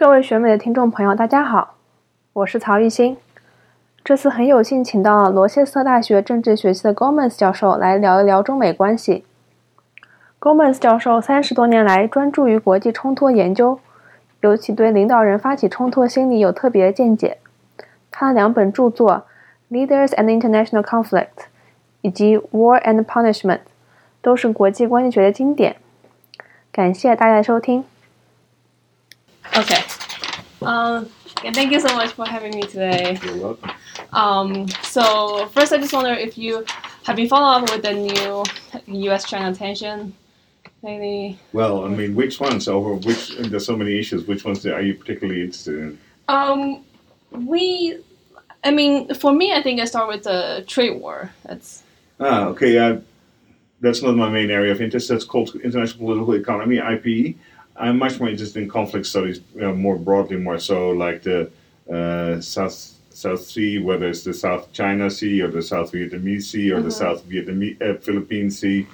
各位选美的听众朋友，大家好，我是曹玉新。这次很有幸请到罗切斯特大学政治学系的 Gomez 教授来聊一聊中美关系。Gomez 教授三十多年来专注于国际冲突研究，尤其对领导人发起冲突心理有特别见解。他的两本著作《Leaders and International Conflict》以及《War and Punishment》都是国际关系学的经典。感谢大家的收听。Okay. Um, and thank you so much for having me today. You're welcome. Um, so first, I just wonder if you have been following up with the new U.S.-China tension lately. Well, I mean, which ones over which? There's so many issues. Which ones are you particularly interested in? Um, we, I mean, for me, I think I start with the trade war. That's Ah, okay. Uh, that's not my main area of interest. That's called international political economy (IPE). I'm much more interested in conflict studies, you know, more broadly, more so like the uh, South South Sea, whether it's the South China Sea or the South Vietnamese Sea or the South Vietnamese uh, Philippine Sea,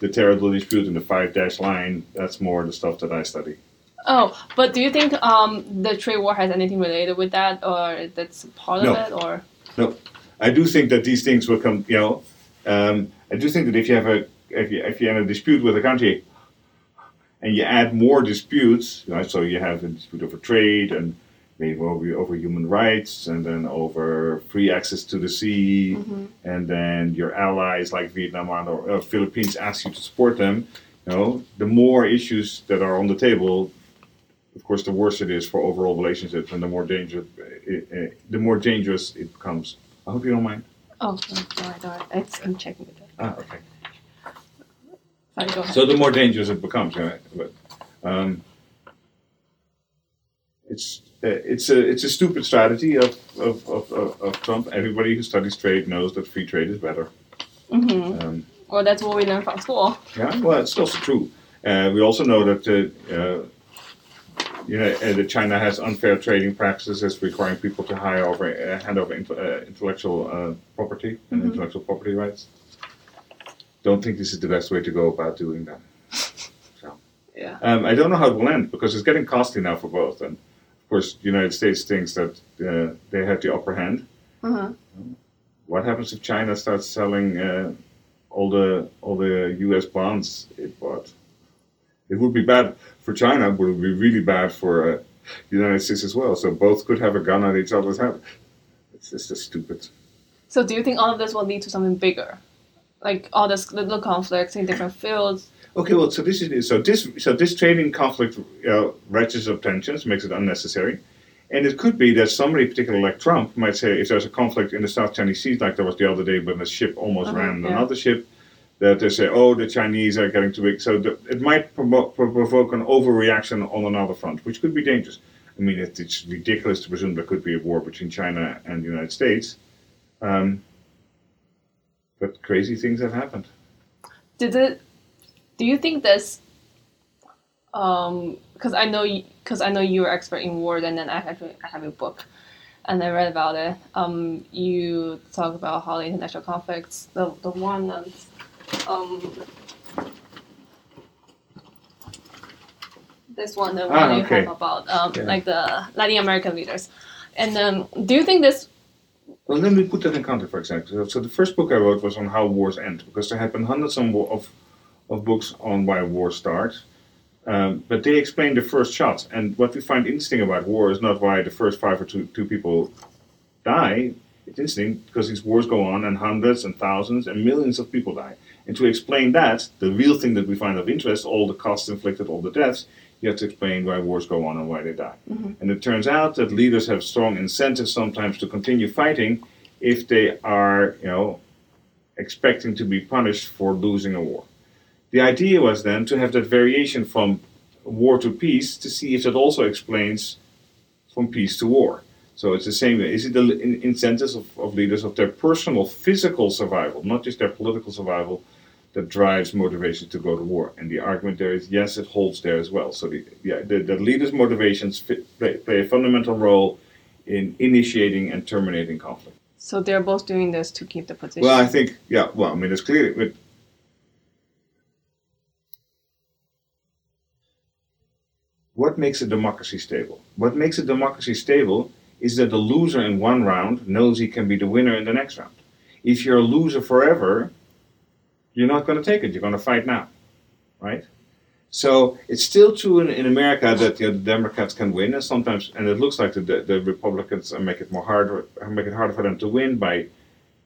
the territorial dispute and the five dash line. That's more the stuff that I study. oh, but do you think um the trade war has anything related with that, or that's part No. of it, or No, I do think that these things will come. You know, um, I do think that if you have a if you if you have a dispute with a country, and you add more disputes, right? So you have a dispute over trade and maybe over, over human rights, and then over free access to the sea, and then your allies like Vietnam or uh, Philippines ask you to support them. You know, the more issues that are on the table, of course, the worse it is for overall relationships, and the more dangerous, uh, uh, the more dangerous it becomes. I hope you don't mind. oh, no, no, I don't. It's, I'm checking with that. Ah, okay. Sorry, go ahead. So the more dangerous it becomes, right? But um, it's uh, it's a it's a stupid strategy of of, of, of of Trump. Everybody who studies trade knows that free trade is better. hmm Um, Well, that's what we learned from school. yeah, well, it's also true. Uh, we also know that uh, uh, you know uh, that China has unfair trading practices requiring people to hire over uh, hand over int- uh, intellectual uh, property and intellectual property rights. Don't think this is the best way to go about doing that. So. Yeah. Um, I don't know how it will end because it's getting costly now for both. And of course, the United States thinks that uh, they have the upper hand. Uh-huh. What happens if China starts selling uh, all the all the U.S. bonds it bought? It would be bad for China, but it would be really bad for uh, the United States as well. So both could have a gun at each other's head. It's just, just stupid. So do you think all of this will lead to something bigger? Like all this little conflicts in different fields? Okay, well, so this is so this so this trading conflict uh, ratchets up tensions, makes it unnecessary, and it could be that somebody, particularly like Trump, might say if there's a conflict in the South China Sea, like there was the other day when a ship almost Uh-huh, ran yeah. another ship, that they say, oh, the Chinese are getting too big, so the, it might provo- provoke an overreaction on another front, which could be dangerous. I mean, it, it's ridiculous to presume there could be a war between China and the United States, um, but crazy things have happened. Did it? Do you think this? Um, because I know because I know you're expert in war, and then I actually I have a book, and I read about it. Um, you talk about how the international conflicts, the the one that's, um, this one, the one Ah, you have about um, Yeah. like the Latin American leaders, and um, do you think this? Well, let me put that in context, for example. So, the first book I wrote was on how wars end, because there have been hundreds of, of, of books on why wars start. Um, but they explain the first shots. And what we find interesting about war is not why the first five or two, two people die. It's interesting because these wars go on and hundreds and thousands and millions of people die. And to explain that, the real thing that we find of interest, all the costs inflicted, all the deaths, you have to explain why wars go on and why they die. Mm-hmm. And it turns out that leaders have strong incentives sometimes to continue fighting if they are, you know, expecting to be punished for losing a war. The idea was then to have that variation from war to peace to see if that also explains from peace to war. So it's the same. Way. Is it the incentives of, of leaders of their personal physical survival, not just their political survival, that drives motivation to go to war? And the argument there is yes, it holds there as well. So the yeah, the, the leaders' motivations fit, play, play a fundamental role in initiating and terminating conflict. So they're both doing this to keep the position. Well, I think yeah. Well, I mean, it's clear. But what makes a democracy stable? What makes a democracy stable is that the loser in one round knows he can be the winner in the next round. If you're a loser forever, you're not going to take it. You're going to fight now, right? So it's still true in, in America that you know, the Democrats can win, and sometimes, and it looks like the, the, Republicans make it more harder, make it harder for them to win by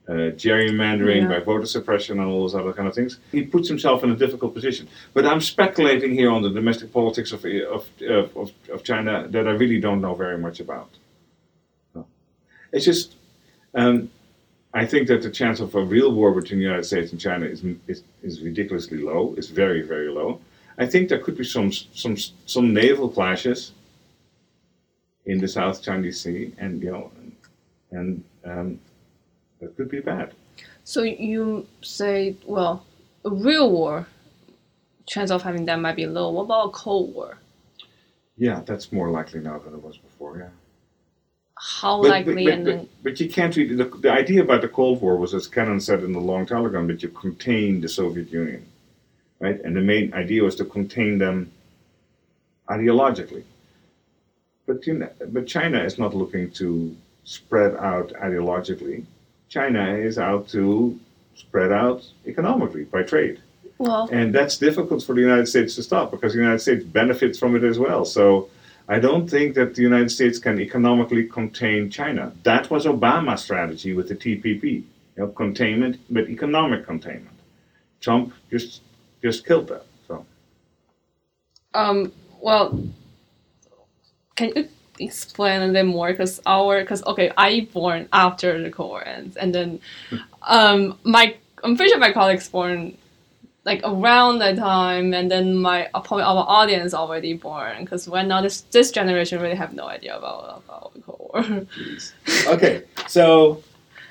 uh, gerrymandering, Yeah. by voter suppression, and all those other kind of things. He puts himself in a difficult position. But I'm speculating here on the domestic politics of of of, of, of China that I really don't know very much about. No. It's just. Um, I think that the chance of a real war between the United States and China is, is, is ridiculously low. It's very, very low. I think there could be some some some naval clashes in the South Chinese Sea, and you know, and um, that could be bad. So you say, well, a real war, chance of having that might be low. What about a Cold War? Yeah, that's more likely now than it was before. Yeah, How but, likely? but, and but, then, but you can't really. The, the idea about the Cold War was, as Kennan said in the long telegram, that you contain the Soviet Union, right? And the main idea was to contain them ideologically. But you know, but China is not looking to spread out ideologically. China is out to spread out economically by trade. well, And that's difficult for the United States to stop because the United States benefits from it as well. So I don't think that the United States can economically contain China. That was Obama's strategy with the TPP, you know, containment, but economic containment. Trump just just killed that. So um, well, can you explain a little more? Because our, because okay, I born after the Cold War ends, and then, um, my I'm pretty sure my colleagues born like around that time, and then my probably our audience already born. Because right now this this generation really have no idea about about the Cold War. okay, so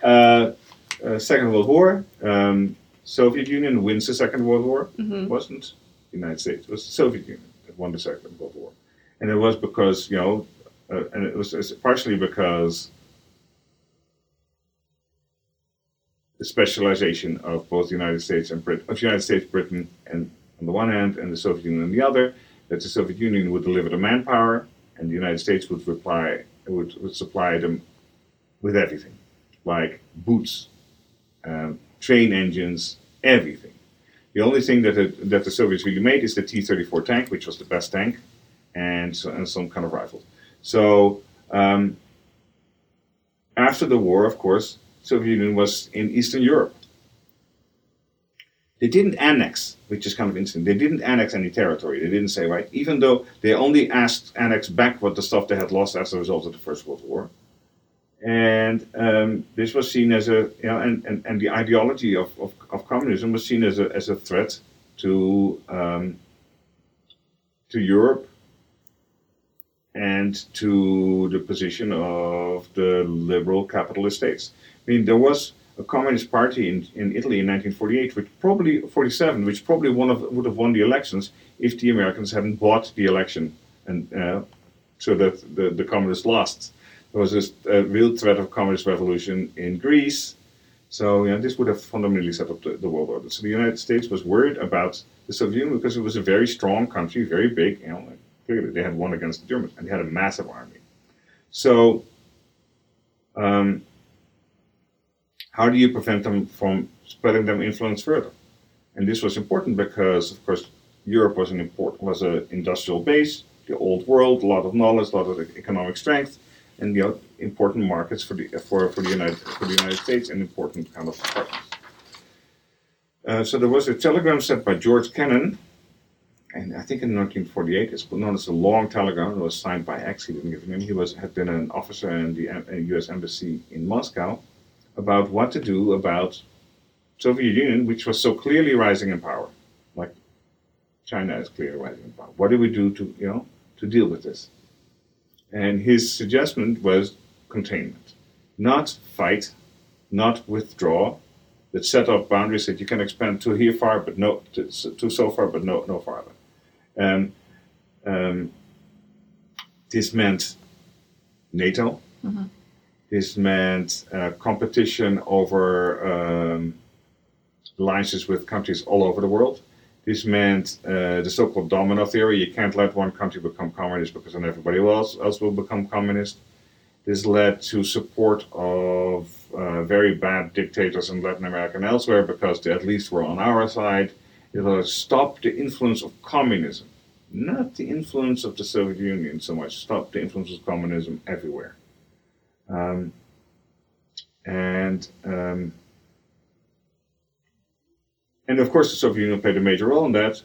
uh, uh, Second World War. Um, Soviet Union wins the Second World War. Mhm. It wasn't the United States. It was the Soviet Union that won the Second World War, and it was because you know, uh, and it was partially because the specialization of both the United States and Britain, of United States, Britain, and on the one hand, and the Soviet Union on the other. That the Soviet Union would deliver the manpower, and the United States would reply would, would supply them with everything, like boots, um, train engines, everything. The only thing that that the Soviets really made is the T-34 tank, which was the best tank, and, so, and some kind of rifles. So um, after the war, of course, Soviet Union was in Eastern Europe. They didn't annex, which is kind of interesting. They didn't annex any territory. They didn't say right, even though they only asked annex back what the stuff they had lost as a result of the First World War. And um, this was seen as a, you know, and, and, and the ideology of, of, of communism was seen as a, as a threat to, um, to Europe and to the position of the liberal capitalist states. I mean, there was a communist party in, in Italy in 1948, which probably 47, which probably one of would have won the elections if the Americans hadn't bought the election, and uh, so that the, the communists lost. There was this uh, real threat of communist revolution in Greece. So know, this would have fundamentally set up the, the world order. So the United States was worried about the Soviet Union because it was a very strong country, very big. You know, clearly they had won against the Germans, and they had a massive army. So, um, how do you prevent them from spreading their influence further? And this was important because, of course, Europe was an important was an industrial base, the old world, a lot of knowledge, a lot of economic strength, and you know, important markets for the for, for the United for the United States and important kind of partners. Uh, so there was a telegram sent by George Kennan, and I think in 1948, it's known as a long telegram. It was signed by X. He didn't give a name. He was had been an officer in the uh, U.S. embassy in Moscow about what to do about Soviet Union, which was so clearly rising in power. Like China is clearly rising in power. What do we do to, you know, to deal with this? And his suggestion was containment, not fight, not withdraw, but set up boundaries that you can expand to here far, but no to, to so far, but no no farther. Um, um, this meant NATO. This meant uh, competition over um, alliances with countries all over the world. This meant uh, the so-called domino theory. You can't let one country become communist because then everybody else, else will become communist. This led to support of uh, very bad dictators in Latin America and elsewhere because they at least were on our side. It will stop the influence of communism, not the influence of the Soviet Union so much. Stop the influence of communism everywhere. Um, and um, and of course, the Soviet Union played a major role in that.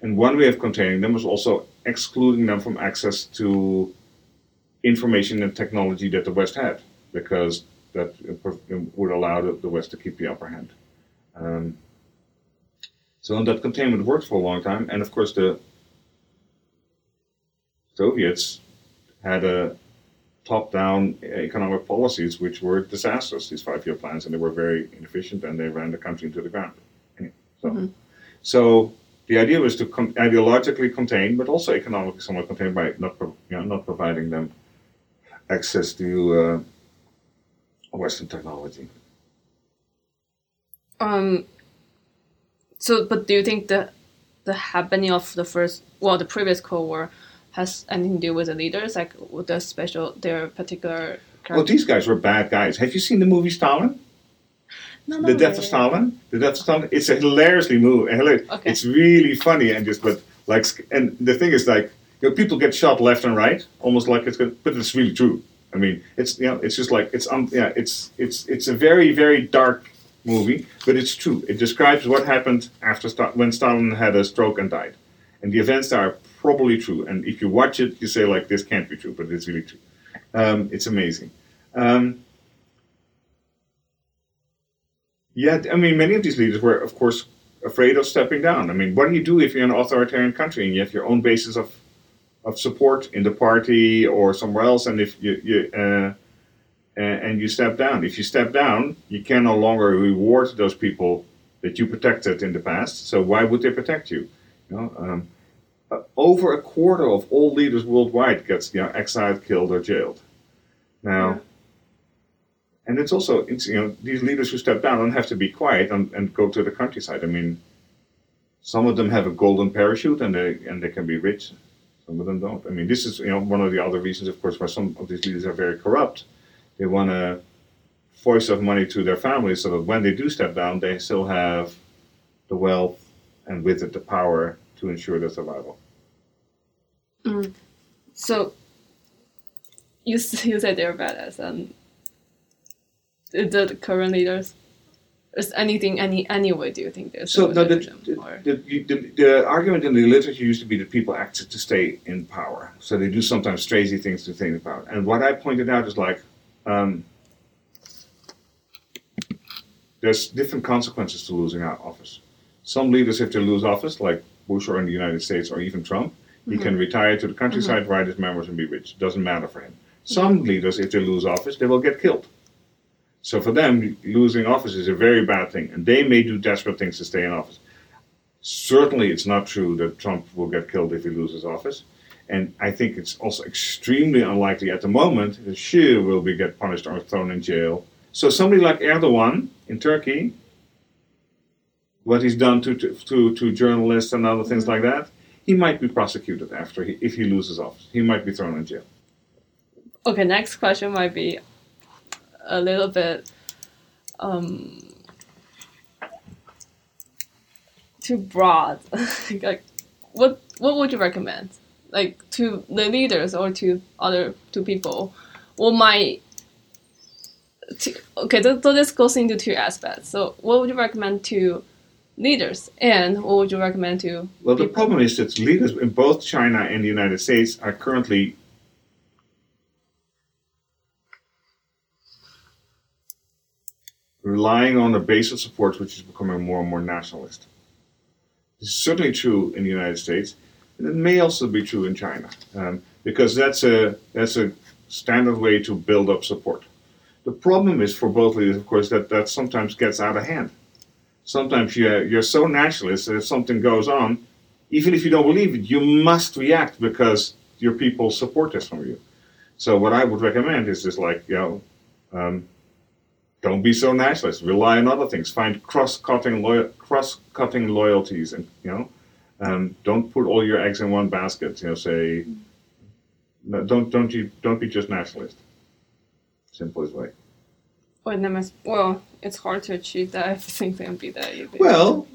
And one way of containing them was also excluding them from access to information and technology that the West had, because that would allow the West to keep the upper hand. Um, so that containment worked for a long time, and of course the Soviets had a top-down economic policies which were disastrous. These five-year plans, and they were very inefficient, and they ran the country into the ground. So, Mm-hmm. so the idea was to con- ideologically contain, but also economically somewhat contain by not, pro- you know, not providing them access to uh, Western technology. Um. So, but do you think the the happening of the first, well, the previous Cold War, has anything to do with the leaders, like with the special, their particular? Well, these guys were bad guys. Have you seen the movie Stalin? no, the Death of Stalin. The Death of Stalin. It's a hilariously movie. Okay. It's really funny and just but like and the thing is like you know, people get shot left and right, almost like it's good, but it's really true. I mean, it's you know, it's just like it's um, yeah, it's it's it's a very very dark movie, but it's true. It describes what happened after Sta- when Stalin had a stroke and died, and the events are probably true. And if you watch it, you say like this can't be true, but it's really true. Um, it's amazing. Um, yeah, I mean, many of these leaders were, of course, afraid of stepping down. I mean, what do you do if you're in an authoritarian country and you have your own basis of of support in the party or somewhere else, and if you, you uh, and you step down, if you step down, you can no longer reward those people that you protected in the past. So why would they protect you? You know, um, Uh, over a quarter of all leaders worldwide gets you know exiled, killed, or jailed. Now. And it's also, it's, you know, these leaders who step down don't have to be quiet and, and go to the countryside. I mean, some of them have a golden parachute and they and they can be rich. Some of them don't. I mean, this is you know one of the other reasons, of course, why some of these leaders are very corrupt. They want to voice of money to their families so that when they do step down, they still have the wealth and with it the power to ensure their survival. So, you you said they're badass, and the, the current leaders. Is anything any any way do you think they're So no, the, the, the, the, argument in the literature used to be that people act to stay in power. So they do sometimes crazy things to stay in power. And what I pointed out is like, um, there's different consequences to losing office. Some leaders, if they lose office, like Bush or in the United States or even Trump, he can mm-hmm. retire to the countryside, mm-hmm. write his memoirs, and be rich. Doesn't matter for him. Some leaders, if they lose office, they will get killed. So for them, losing office is a very bad thing, and they may do desperate things to stay in office. Certainly, it's not true that Trump will get killed if he loses office, and I think it's also extremely unlikely at the moment that Xi will be get punished or thrown in jail. So somebody like Erdogan in Turkey, what he's done to to, to, to journalists and other things mm-hmm. like that, he might be prosecuted after he, if he loses office. He might be thrown in jail. Okay, next question might be a little bit um, too broad. like, what what would you recommend? Like to the leaders or to other to people? What might to, okay, so, so this goes into two aspects. So, what would you recommend to leaders, and what would you recommend to Well, the problem is that leaders in both China and the United States are currently relying on a base of support which is becoming more and more nationalist. It's certainly true in the United States, and it may also be true in China, um, because that's a that's a standard way to build up support. The problem is for both leaders, of course, that that sometimes gets out of hand. Sometimes you're, you're so nationalist that if something goes on, even if you don't believe it, you must react because your people support this from you. So what I would recommend is just like, you know, um, don't be so nationalist. Rely on other things. Find cross-cutting, loyal, cross-cutting loyalties, and you know, um, don't put all your eggs in one basket. You know, say, no, don't don't you don't be just nationalist. Simplest way. Well, that must, well, it's hard to achieve that if you think be that either. Well,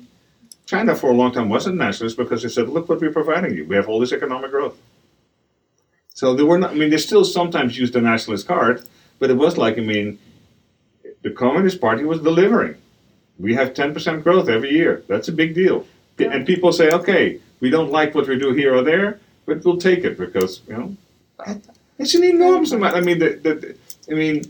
China for a long time wasn't nationalist because they said, "Look what we're providing you. We have all this economic growth." So they were not. I mean, they still sometimes used the nationalist card, but it was like, I mean, the Communist Party was delivering. We have 10% growth every year. That's a big deal. Yeah. And people say, okay, we don't like what we do here or there, but we'll take it because, you know, it's an enormous amount. I mean, the, the, I mean,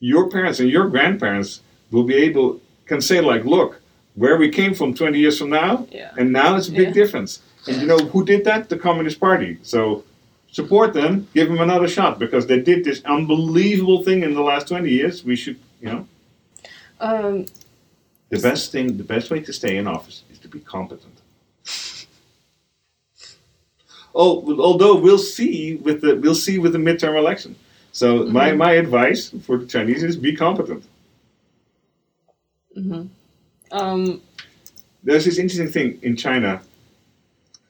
your parents and your grandparents will be able, can say, like, look, where we came from 20 years from now, Yeah. and now it's a big Yeah. difference. And you know who did that? The Communist Party. So support them, give them another shot because they did this unbelievable thing in the last 20 years. We should, you know. Um, The best thing, the best way to stay in office is to be competent. Oh, although we'll see with the we'll see with the midterm election. So my, mm-hmm. my advice for the Chinese is be competent. Mm-hmm. um, There's this interesting thing in China.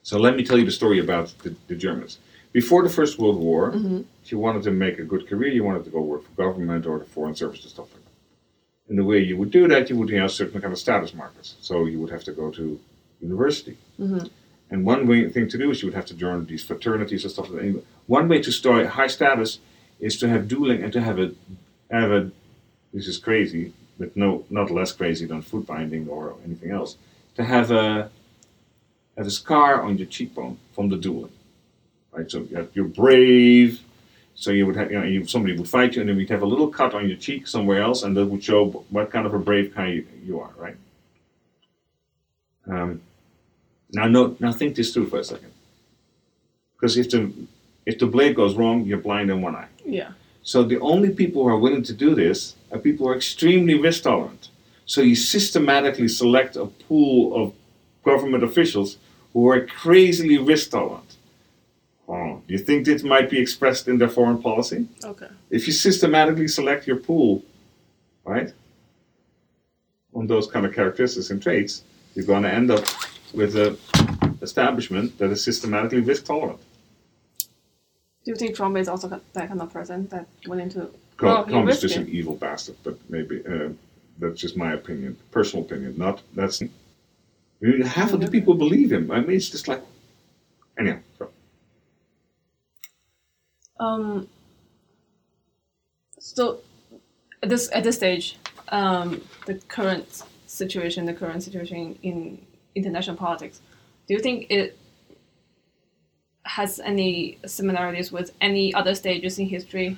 So let me tell you the story about the, the Germans. Before the First World War, mm-hmm. if you wanted to make a good career, you wanted to go work for government or the foreign service and stuff like that. And the way you would do that, you would have certain kind of status markers. So you would have to go to university. And one way, thing to do is you would have to join these fraternities and stuff like that. One way to start high status is to have dueling and to have a have a this is crazy, but no not less crazy than foot binding or anything else. To have a have a scar on your cheekbone from the dueling. Right? So you're brave. So you would have, you know, you, somebody would fight you, and then we'd have a little cut on your cheek somewhere else, and that would show what kind of a brave guy you, you are, right? Um, now, no, now think this through for a second, because if the if the blade goes wrong, you're blind in one eye. yeah. So the only people who are willing to do this are people who are extremely risk tolerant. So you systematically select a pool of government officials who are crazily risk tolerant. Oh, do you think this might be expressed in their foreign policy? Okay. If you systematically select your pool, right, on those kind of characteristics and traits, you're going to end up with an establishment that is systematically risk tolerant. Do you think Trump is also that kind of person that willing to? Trump, well, is just it. an evil bastard, but maybe uh, that's just my opinion, personal opinion. Not that's. Half of the people believe him. I mean, it's just like. Anyhow, so. Um. So, at this at this stage, um, the current situation, the current situation in international politics, do you think it has any similarities with any other stages in history?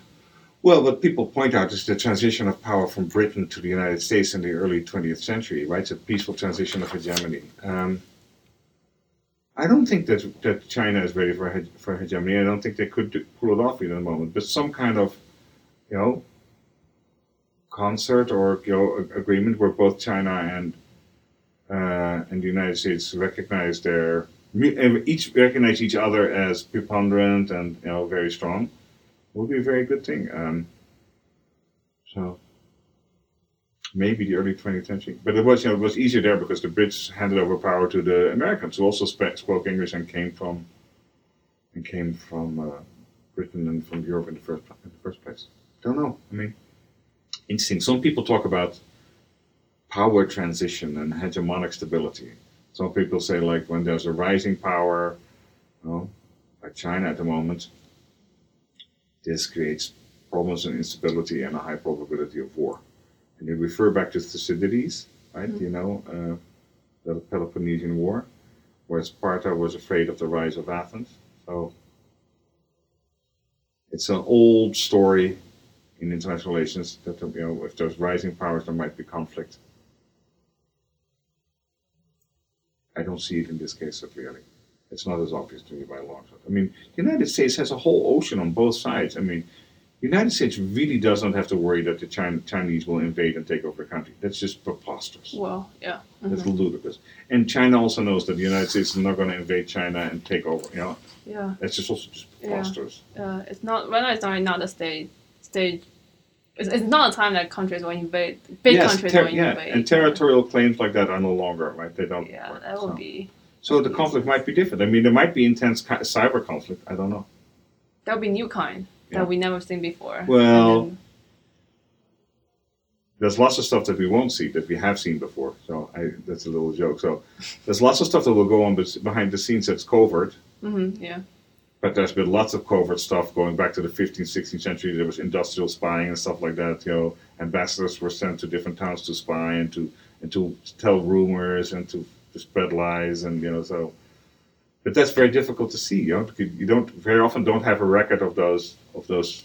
Well, what people point out is the transition of power from Britain to the United States in the early 20th century, right? It's a peaceful transition of hegemony. Um, I don't think that, that China is ready for, for hegemony. I don't think they could do, pull it off in a moment. But some kind of, you know, concert or you know, agreement where both China and uh, and the United States recognize their each recognize each other as preponderant and you know very strong would be a very good thing. Um, so maybe the early 20th century, but it was you know it was easier there because the Brits handed over power to the Americans who also sp- spoke English and came from and came from uh, Britain and from Europe in the first in the first place. Don't know. I mean, interesting. Some people talk about power transition and hegemonic stability. Some people say like when there's a rising power, you know, like China at the moment, this creates problems and instability and a high probability of war. And you refer back to Thucydides, right? You know, uh, the Peloponnesian War, where Sparta was afraid of the rise of Athens. So it's an old story in international relations that you know if there's rising powers, there might be conflict. I don't see it in this case so clearly. It's not as obvious to me by a long shot. I mean, the United States has a whole ocean on both sides. I mean, the United States really does not have to worry that the China, Chinese will invade and take over the country. That's just preposterous. Well, yeah. That's ludicrous. And China also knows that the United States is not going to invade China and take over. You know, Yeah. that's just also just Yeah. preposterous. Uh, it's not now. It's not not a stage stage. It's, it's not a time that countries will invade. Big yes, countries ter- will yeah, invade. and territorial claims like that are no longer right. They don't. Yeah, work, that would so. be So the conflict might be different. I mean, there might be intense ki- cyber conflict. I don't know. that would be new kind Yeah. that we never seen before. Well, then- There's lots of stuff that we won't see that we have seen before. So I, that's a little joke. So there's lots of stuff that will go on behind the scenes that's covert. mhm, yeah. But there's been lots of covert stuff going back to the 15th, 16th century. There was industrial spying and stuff like that. You know, ambassadors were sent to different towns to spy and to and to tell rumors and to, to spread lies and you know so. But that's very difficult to see. You know, you don't very often don't have a record of those of those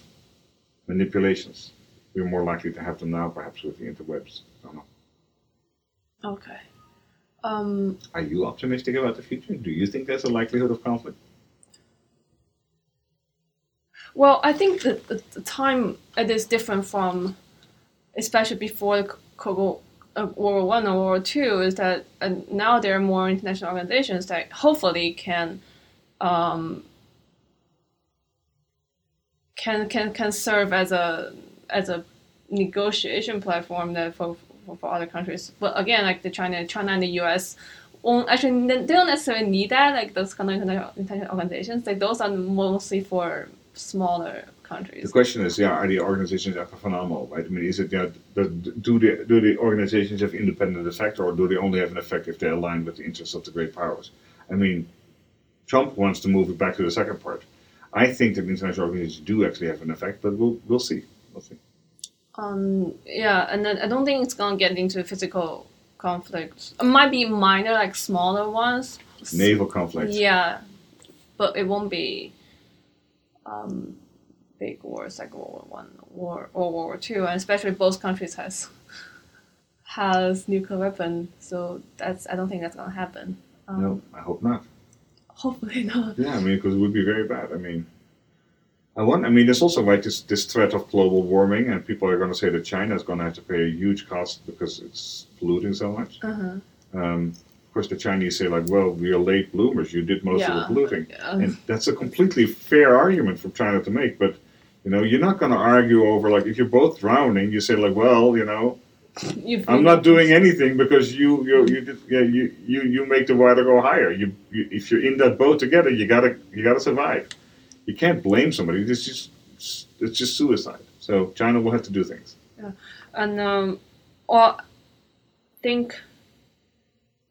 manipulations. We're more likely to have them now, perhaps with the interwebs. I don't know. Okay. Um, Are you optimistic about the future? Do you think there's a likelihood of conflict? Well, I think the, the time it is different from, especially before the uh, World War One or World War Two, is that uh, now there are more international organizations that hopefully can, um, can can can serve as a as a negotiation platform that for, for, for other countries. But again, like the China, China and the U.S. Actually, they don't necessarily need that. Like those kind of international organizations, like those are mostly for smaller countries. The question is, yeah, are the organizations phenomenal? Right? I mean, is it yeah, do the do the organizations have independent effect, or do they only have an effect if they align with the interests of the great powers? I mean, Trump wants to move it back to the second part. I think that international organizations do actually have an effect, but we'll we'll see. We'll see. Um, yeah, and then I don't think it's gonna get into physical conflicts. It might be minor, like smaller ones. Naval conflict. Yeah, but it won't be um, big wars like World War One war or World War Two, and especially both countries has has nuclear weapon. So that's I don't think that's gonna happen. Um, No, I hope not. Hopefully not. Yeah, I mean, because it would be very bad. I mean, I want. I mean, there's also like this this threat of global warming, and people are going to say that China is going to have to pay a huge cost because it's polluting so much. Uh-huh. Um, course, the Chinese say like, "Well, we are late bloomers. You did most of the polluting," Yeah. and that's a completely fair argument for China to make. But you know, you're not going to argue over like if you're both drowning, you say like, "Well, you know, I'm not doing anything because you you you did, yeah, you, you you make the water go higher. You, you if you're in that boat together, you gotta you gotta survive. You can't blame somebody. It's just it's just suicide. So China will have to do things. Yeah, and um, well, think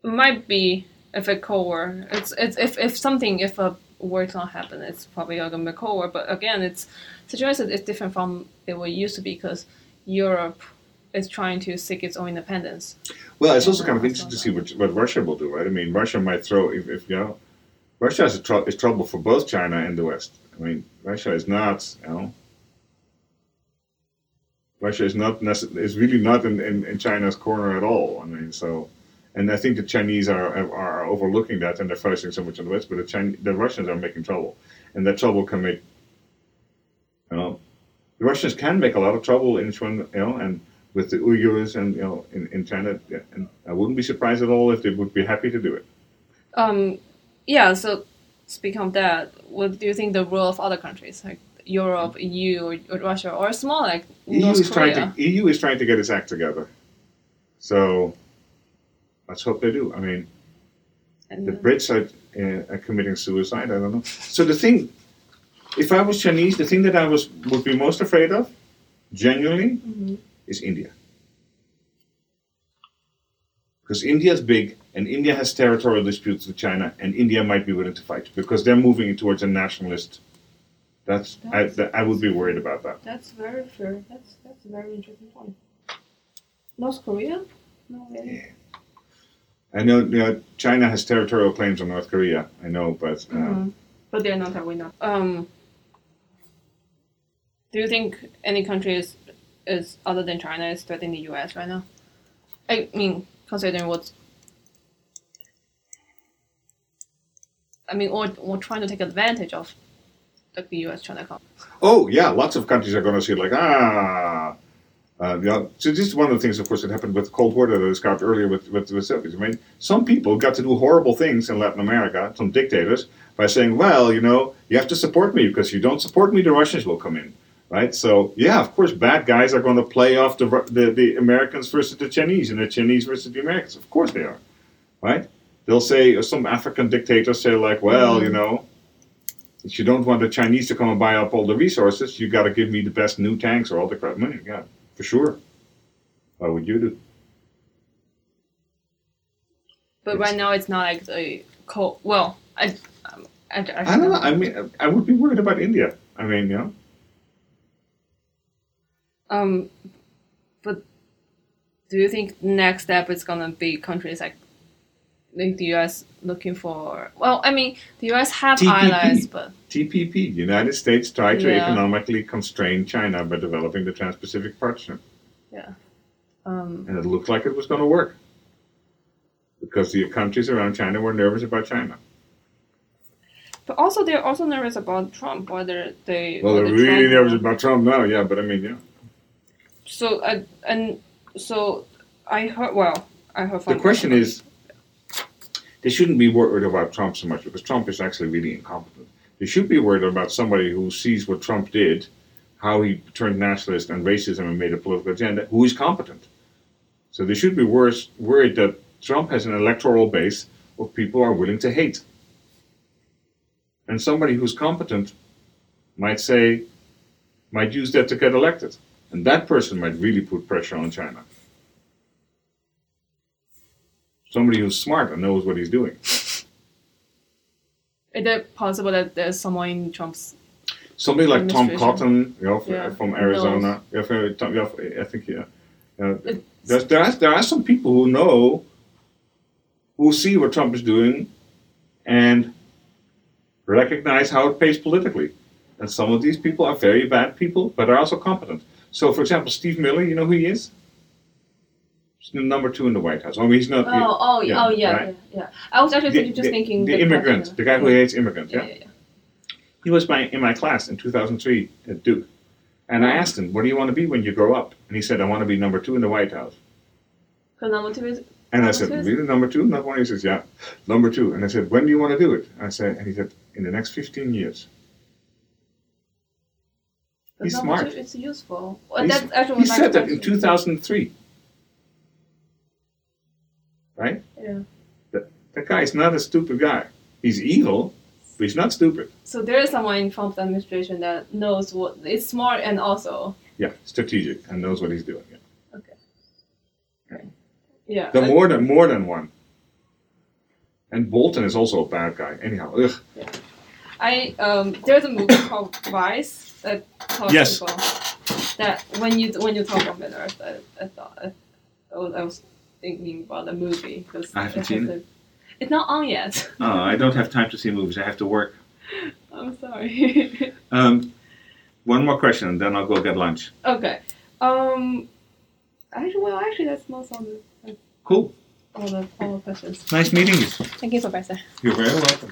might be if a Cold War. It's it's if if something if a war not happen, it's probably not gonna be a Cold War. But again, it's situation is different from it what it used to be because Europe is trying to seek its own independence. Well, it's also kind of interesting to see what, what Russia will do, right? I mean, Russia might throw if, if you know, Russia is, a trou is trouble for both China and the West. I mean, Russia is not, you know, Russia is not necess- is really not in, in, in China's corner at all. I mean, so, and I think the Chinese are are overlooking that and they're focusing so much on the West, but the Chinese, the Russians are making trouble, and that trouble can make, you know, the Russians can make a lot of trouble in China, you know, and with the Uyghurs and you know in, in China, and I wouldn't be surprised at all if they would be happy to do it. Um, yeah. So speaking of that, what do you think the role of other countries like Europe, EU, or, Russia, or small like EU North is Korea? trying to EU is trying to get its act together, so let's hope they do. I mean, and, the Brits are, uh, are committing suicide. I don't know. So the thing, if I was Chinese, the thing that I was would be most afraid of, genuinely, Mhm. is India. Because India is big, and India has territorial disputes with China, and India might be willing to fight because they're moving towards a nationalist. That's, I, That's- that, I would be worried about that. That's very fair. That's that's a very interesting point. North Korea? No, really. I know, you know China has territorial claims on North Korea. I know, but uh, Mhm. But they're not that way now. Um, do you think any country is, is other than China is threatening the U.S. right now? I mean, considering what's I mean, or or trying to take advantage of like the U.S. China conflict. Oh yeah, lots of countries are going to see like ah. Uh, you know, so this is one of the things, of course, that happened with the Cold War that I described earlier with, with the Soviets. I mean, some people got to do horrible things in Latin America, some dictators, by saying, well, you know, you have to support me because if you don't support me, the Russians will come in, right? So, yeah, of course, bad guys are going to play off the, the, the Americans versus the Chinese and the Chinese versus the Americans. Of course they are, right? They'll say, some African dictators say, like, well, you know, if you don't want the Chinese to come and buy up all the resources, you got to give me the best new tanks or all the crap money. Yeah, for sure. Why would you do? But right now, it's not like a cold. Well, I, I, I, I don't know. I mean, I would be worried about India. I mean, you know, Um, but do you think next step is gonna be countries like like the U.S. looking for? Well, I mean, the U.S. have TPP. allies, but TPP, the United States tried to Yeah. economically constrain China by developing the Trans-Pacific Partnership, yeah. Um, and it looked like it was going to work because the countries around China were nervous about China. but also they're also nervous about Trump, whether they. Well, they're really Trump nervous about Trump now. Yeah, but I mean, yeah. So I and so I heard. Well, I heard. The question is, they shouldn't be worried about Trump so much because Trump is actually really incompetent. They should be worried about somebody who sees what Trump did, how he turned nationalist and racism and made a political agenda, who is competent. So they should be worse, worried that Trump has an electoral base of people are willing to hate. And somebody who's competent might say, might use that to get elected. And that person might really put pressure on China somebody who's smart and knows what he's doing. is it possible that there's someone in Trump's? Somebody like Tom Cotton, you know, f- Yeah, from Arizona. Yeah, from- yeah, I think yeah. There's, there, are, there are some people who know, who see what Trump is doing, and recognize how it pays politically. And some of these people are very bad people, but are also competent. So, for example, Steve Miller, you know who he is? He's number two in the White House. I mean, he's not. Oh, oh, yeah, oh, yeah, right. yeah, yeah. I was actually the, thinking, just the- thinking the the immigrant, president. the guy who hates immigrants. Yeah, yeah. yeah. He was my, in my class in 2003 at Duke. And I asked him, What do you want to be when you grow up? And he said, I want to be number two in the White House. Because number two is And I said, Really, number two? Not one? He says, Yeah, number two. And I said, When do you want to do it? I said, And he said, In the next 15 years. but He's smart. two is useful. Well, He's- that's actually he said that in 2003. Right? Yeah. That, that guy is not a stupid guy. He's evil, but he's not stupid. So there is someone in Trump's administration that knows what is smart and also Yeah, strategic and knows what he's doing. Yeah. yeah. The more than more than one. And Bolton is also a bad guy. Anyhow, ugh. I um there's a movie called Vice that talks Yes. about that when you when you talk about Middle Earth, I, I thought I, I, was, I was thinking about the movie because I haven't seen it. It's not on yet. Oh, I don't have time to see movies. I have to work. I'm sorry. Um, one more question, and then I'll go get lunch. okay. Um. Actually, well, actually, that's most of the that's Cool. all the all the questions. Nice meeting you. Thank you, Professor. You're very welcome.